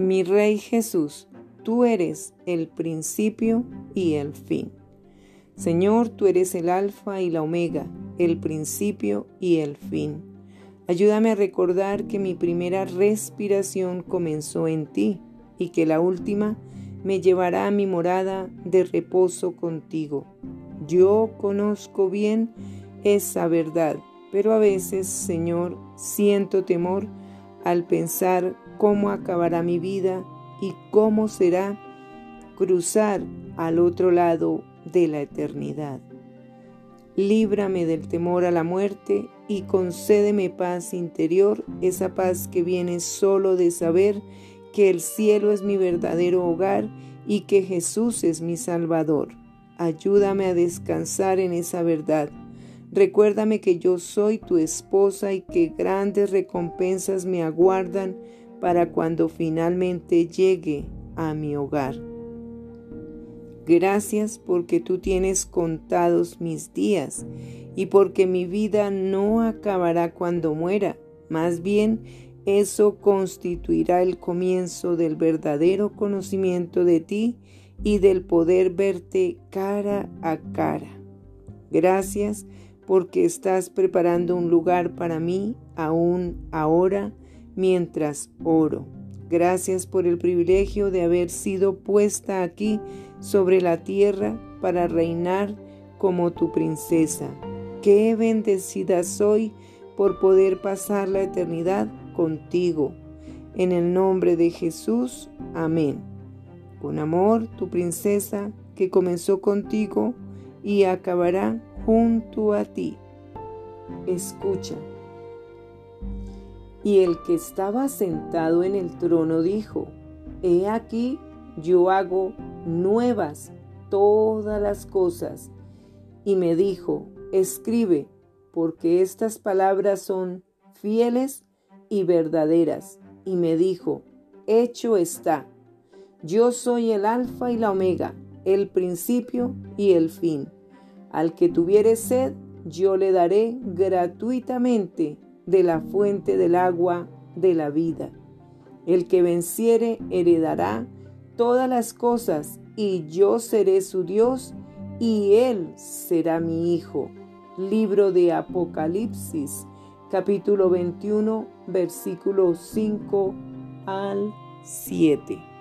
Mi Rey Jesús, tú eres el principio y el fin. Señor, tú eres el alfa y la omega, el principio y el fin. Ayúdame a recordar que mi primera respiración comenzó en ti y que la última me llevará a mi morada de reposo contigo. Yo conozco bien esa verdad, pero a veces, Señor, siento temor al pensar cómo acabará mi vida y cómo será cruzar al otro lado de la eternidad. Líbrame del temor a la muerte y concédeme paz interior, esa paz que viene solo de saber que el cielo es mi verdadero hogar y que Jesús es mi Salvador. Ayúdame a descansar en esa verdad. Recuérdame que yo soy tu esposa y que grandes recompensas me aguardan para cuando finalmente llegue a mi hogar. Gracias porque tú tienes contados mis días y porque mi vida no acabará cuando muera. Más bien, eso constituirá el comienzo del verdadero conocimiento de ti y del poder verte cara a cara. Gracias porque estás preparando un lugar para mí aún ahora mientras oro. Gracias por el privilegio de haber sido puesta aquí sobre la tierra para reinar como tu princesa. Qué bendecida soy por poder pasar la eternidad contigo. En el nombre de Jesús, amén. Con amor, tu princesa que comenzó contigo y acabará junto a ti. Escucha. Y el que estaba sentado en el trono dijo, He aquí, yo hago nuevas todas las cosas. Y me dijo, escribe, porque estas palabras son fieles y verdaderas. Y me dijo, hecho está. Yo soy el alfa y la omega, el principio y el fin. Al que tuviere sed, yo le daré gratuitamente de la fuente del agua de la vida. El que venciere heredará todas las cosas, y yo seré su Dios, y él será mi hijo. Libro de Apocalipsis, capítulo 21, versículos 5 al 7.